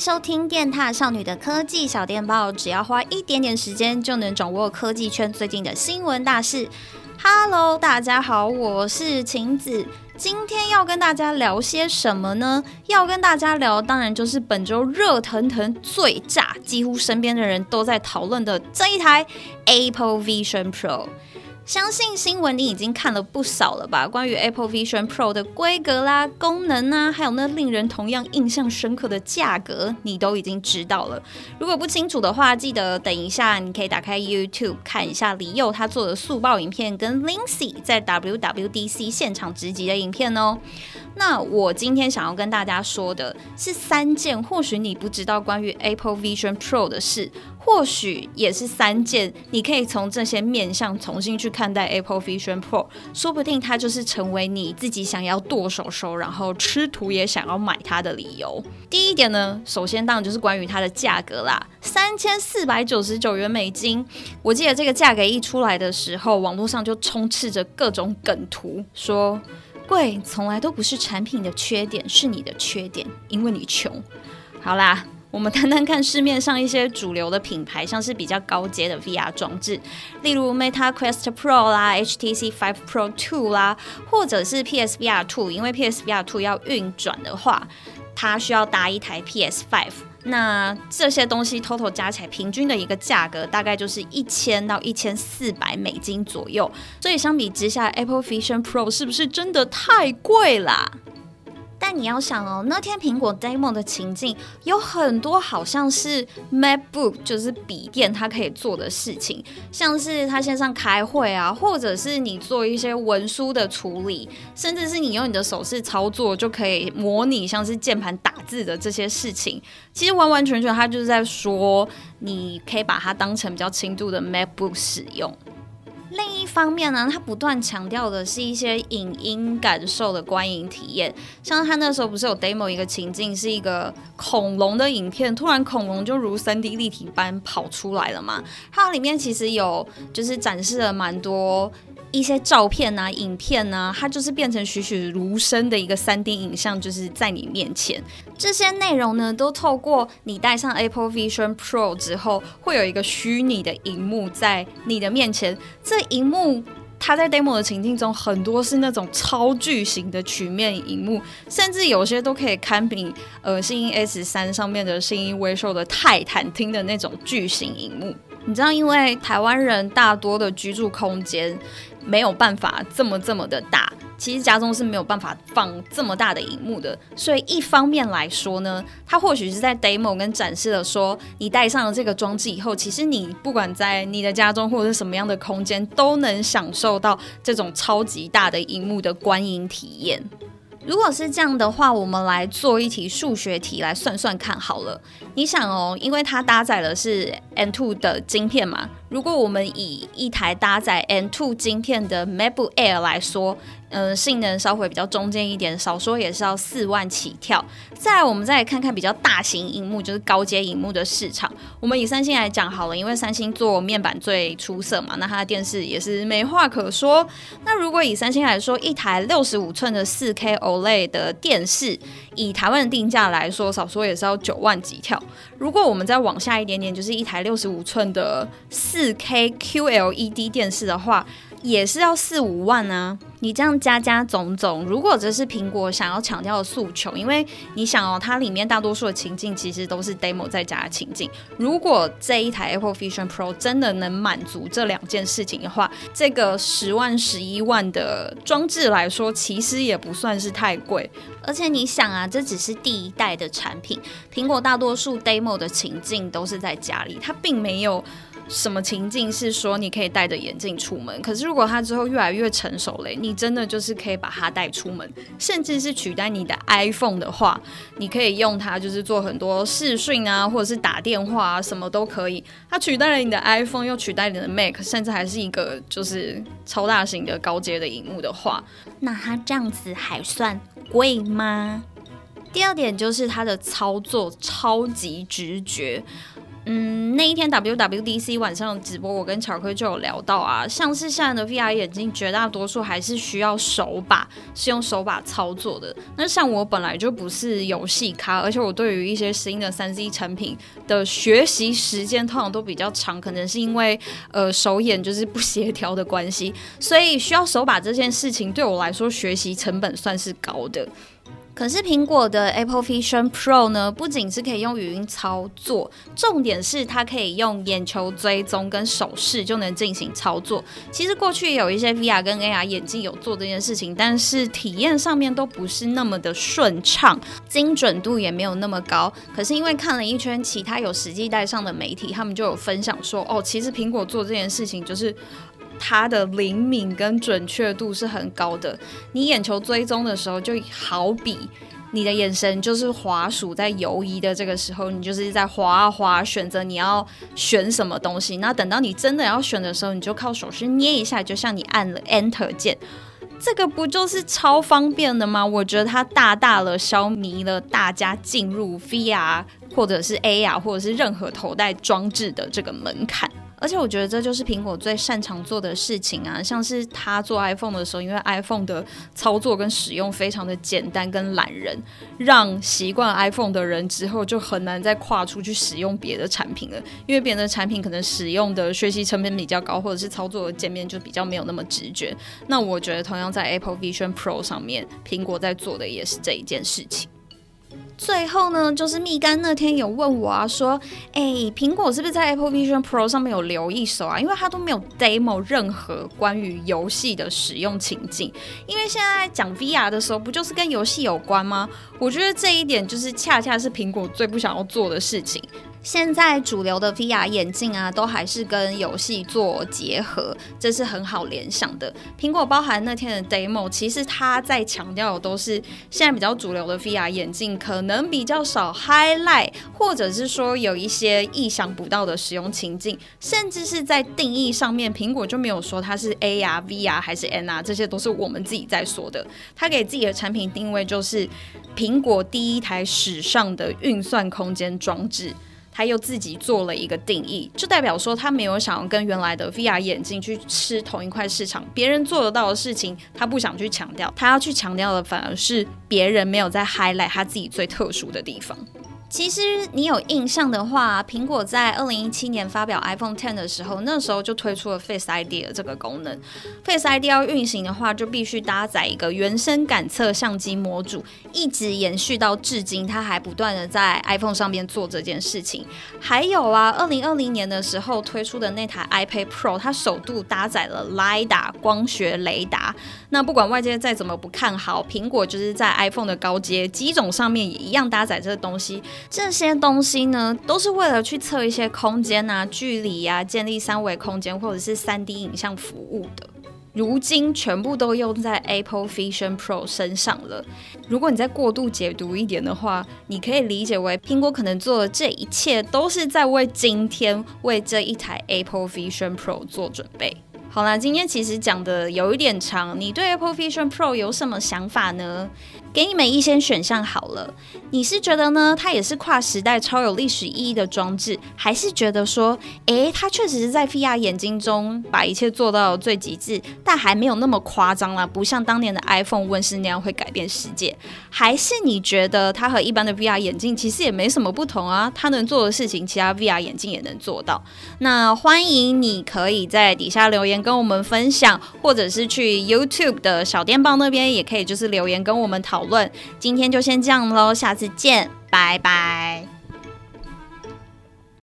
收听电獭少女的科技小电报，只要花一点点时间就能掌握科技圈最近的新闻大事。Hello，大家好，我是晴子，今天要跟大家聊些什么呢？要跟大家聊，当然就是本周热腾腾、最炸，几乎身边的人都在讨论的这一台 Apple Vision Pro。相信新闻你已经看了不少了吧？关于 Apple Vision Pro 的规格啦、功能啊，还有那令人同样印象深刻的价格，你都已经知道了。如果不清楚的话，记得等一下你可以打开 YouTube 看一下李佑他做的速报影片，跟 Lindsay 在 WWDC 现场直击的影片哦。那我今天想要跟大家说的是三件或许你不知道关于 Apple Vision Pro 的事。或许也是三件，你可以从这些面向重新去看待 Apple Vision Pro，说不定它就是成为你自己想要剁手手，然后吃土也想要买它的理由。第一点呢，首先当然就是关于它的价格啦，三千四百九十九元美金。我记得这个价格一出来的时候，网络上就充斥着各种梗图，说贵从来都不是产品的缺点，是你的缺点，因为你穷。好啦。我们单单看市面上一些主流的品牌，像是比较高阶的 VR 装置，例如 Meta Quest Pro 啦、HTC Vive Pro 2啦，或者是 PSVR 2，因为 PSVR 2要运转的话，它需要搭一台 PS Five。那这些东西 total 加起来，平均的一个价格大概就是一千到一千四百美金左右。所以相比之下，Apple Vision Pro 是不是真的太贵啦？但你要想哦，那天苹果 demo 的情境有很多，好像是 MacBook 就是笔电它可以做的事情，像是它线上开会啊，或者是你做一些文书的处理，甚至是你用你的手势操作就可以模拟像是键盘打字的这些事情。其实完完全全，它就是在说，你可以把它当成比较轻度的 MacBook 使用。另一方面呢，他不断强调的是一些影音感受的观影体验，像他那时候不是有 demo 一个情境，是一个恐龙的影片，突然恐龙就如 3D 立体般跑出来了嘛，它里面其实有就是展示了蛮多。一些照片啊、影片啊，它就是变成栩栩如生的一个 3D 影像，就是在你面前。这些内容呢，都透过你戴上 Apple Vision Pro 之后，会有一个虚拟的荧幕在你的面前。这荧幕它在 demo 的情境中，很多是那种超巨型的曲面荧幕，甚至有些都可以堪比呃，信义 S3 上面的信义威秀的泰坦厅的那种巨型荧幕。你知道，因为台湾人大多的居住空间。没有办法这么这么的大，其实家中是没有办法放这么大的荧幕的，所以一方面来说呢，它或许是在 demo 跟展示了说，你戴上了这个装置以后，其实你不管在你的家中或者是什么样的空间，都能享受到这种超级大的荧幕的观影体验。如果是这样的话，我们来做一题数学题来算算看好了。你想哦，因为它搭载的是 N2 的晶片嘛。如果我们以一台搭载 N2 晶片的 MacBook Air 来说，呃，性能稍微比较中间一点，少说也是要四万起跳。再，我们再来看看比较大型荧幕，就是高阶荧幕的市场。我们以三星来讲好了，因为三星做面板最出色嘛，那它的电视也是没话可说。那如果以三星来说，一台六十五寸的四 K OLED 的电视，以台湾的定价来说，少说也是要九万起跳。如果我们再往下一点点，就是一台六十五寸的四 K QLED 电视的话，也是要四五万啊！你这样加加总总，如果这是苹果想要强调的诉求，因为你想哦，它里面大多数的情境其实都是 demo 在家的情境。如果这一台 Apple Vision Pro 真的能满足这两件事情的话，这个十万、十一万的装置来说，其实也不算是太贵。而且你想啊，这只是第一代的产品，苹果大多数 demo 的情境都是在家里，它并没有。什么情境是说你可以戴着眼镜出门？可是如果它之后越来越成熟嘞，你你真的就是可以把它带出门，甚至是取代你的 iPhone 的话，你可以用它就是做很多视讯啊，或者是打电话啊，什么都可以。它取代了你的 iPhone，又取代了你的 Mac，甚至还是一个就是超大型的高阶的荧幕的话，那它这样子还算贵吗？第二点就是它的操作超级直觉。嗯，那一天 WWDC 晚上直播，我跟巧克就有聊到啊，像是现在的 VR 眼镜，绝大多数还是需要手把，是用手把操作的。那像我本来就不是游戏咖，而且我对于一些新的三 C 产品的学习时间通常都比较长，可能是因为呃手眼就是不协调的关系，所以需要手把这件事情对我来说学习成本算是高的。可是苹果的 Apple Vision Pro 呢，不仅是可以用语音操作，重点是它可以用眼球追踪跟手势就能进行操作。其实过去有一些 VR 跟 AR 眼镜有做这件事情，但是体验上面都不是那么的顺畅，精准度也没有那么高。可是因为看了一圈其他有实际戴上的媒体，他们就有分享说，哦，其实苹果做这件事情就是。它的灵敏跟准确度是很高的。你眼球追踪的时候，就好比你的眼神就是滑鼠在游移的这个时候，你就是在滑啊滑，选择你要选什么东西。那等到你真的要选的时候，你就靠手势捏一下，就像你按了 Enter 键，这个不就是超方便的吗？我觉得它大大的消弭了大家进入 VR 或者是 AR 或者是任何头戴装置的这个门槛。而且我觉得这就是苹果最擅长做的事情啊，像是他做 iPhone 的时候，因为 iPhone 的操作跟使用非常的简单跟懒人，让习惯 iPhone 的人之后就很难再跨出去使用别的产品了，因为别的产品可能使用的学习成本比较高，或者是操作的界面就比较没有那么直觉。那我觉得同样在 Apple Vision Pro 上面，苹果在做的也是这一件事情。最后呢，就是蜜柑那天有问我啊，说，哎，苹果是不是在 Apple Vision Pro 上面有留一手啊？因为它都没有 demo 任何关于游戏的使用情境。因为现在讲 VR 的时候，不就是跟游戏有关吗？我觉得这一点就是恰恰是苹果最不想要做的事情。现在主流的 VR 眼镜啊，都还是跟游戏做结合，这是很好联想的。苹果包含那天的 demo，其实它在强调的都是现在比较主流的 VR 眼镜可能比较少 highlight，或者是说有一些意想不到的使用情境，甚至是在定义上面，苹果就没有说它是 A 啊、V 啊还是 N 啊这些都是我们自己在说的。它给自己的产品定位就是苹果第一台史上的运算空间装置。他又自己做了一个定义，就代表说他没有想要跟原来的 VR 眼镜去吃同一块市场，别人做得到的事情，他不想去强调，他要去强调的反而是别人没有在 highlight 他自己最特殊的地方。其实你有印象的话，苹果在二零一七年发表 iPhone X 的时候，那时候就推出了 Face ID 的这个功能。Face ID 要运行的话，就必须搭载一个原生感测相机模组，一直延续到至今，它还不断的在 iPhone 上面做这件事情。还有啊，二零二零年的时候推出的那台 iPad Pro，它首度搭载了 LIDA 光学雷达。那不管外界再怎么不看好，苹果就是在 iPhone 的高阶机种上面也一样搭载这个东西。这些东西呢，都是为了去测一些空间啊、距离啊，建立三维空间或者是三 D 影像服务的。如今全部都用在 Apple Vision Pro 身上了。如果你再过度解读一点的话，你可以理解为苹果可能做的这一切都是在为今天为这一台 Apple Vision Pro 做准备。好啦，今天其实讲的有一点长，你对 Apple Vision Pro 有什么想法呢？给你们一些选项好了，你是觉得呢，它也是跨时代超有历史意义的装置，还是觉得说，诶，它确实是在 VR 眼镜中把一切做到最极致，但还没有那么夸张啦，不像当年的 iPhone 问世那样会改变世界？还是你觉得它和一般的 VR 眼镜其实也没什么不同啊？它能做的事情，其他 VR 眼镜也能做到。那欢迎你可以在底下留言跟我们分享，或者是去 YouTube 的小电报那边也可以，就是留言跟我们讨。讨论，今天就先这样喽，下次见，拜拜。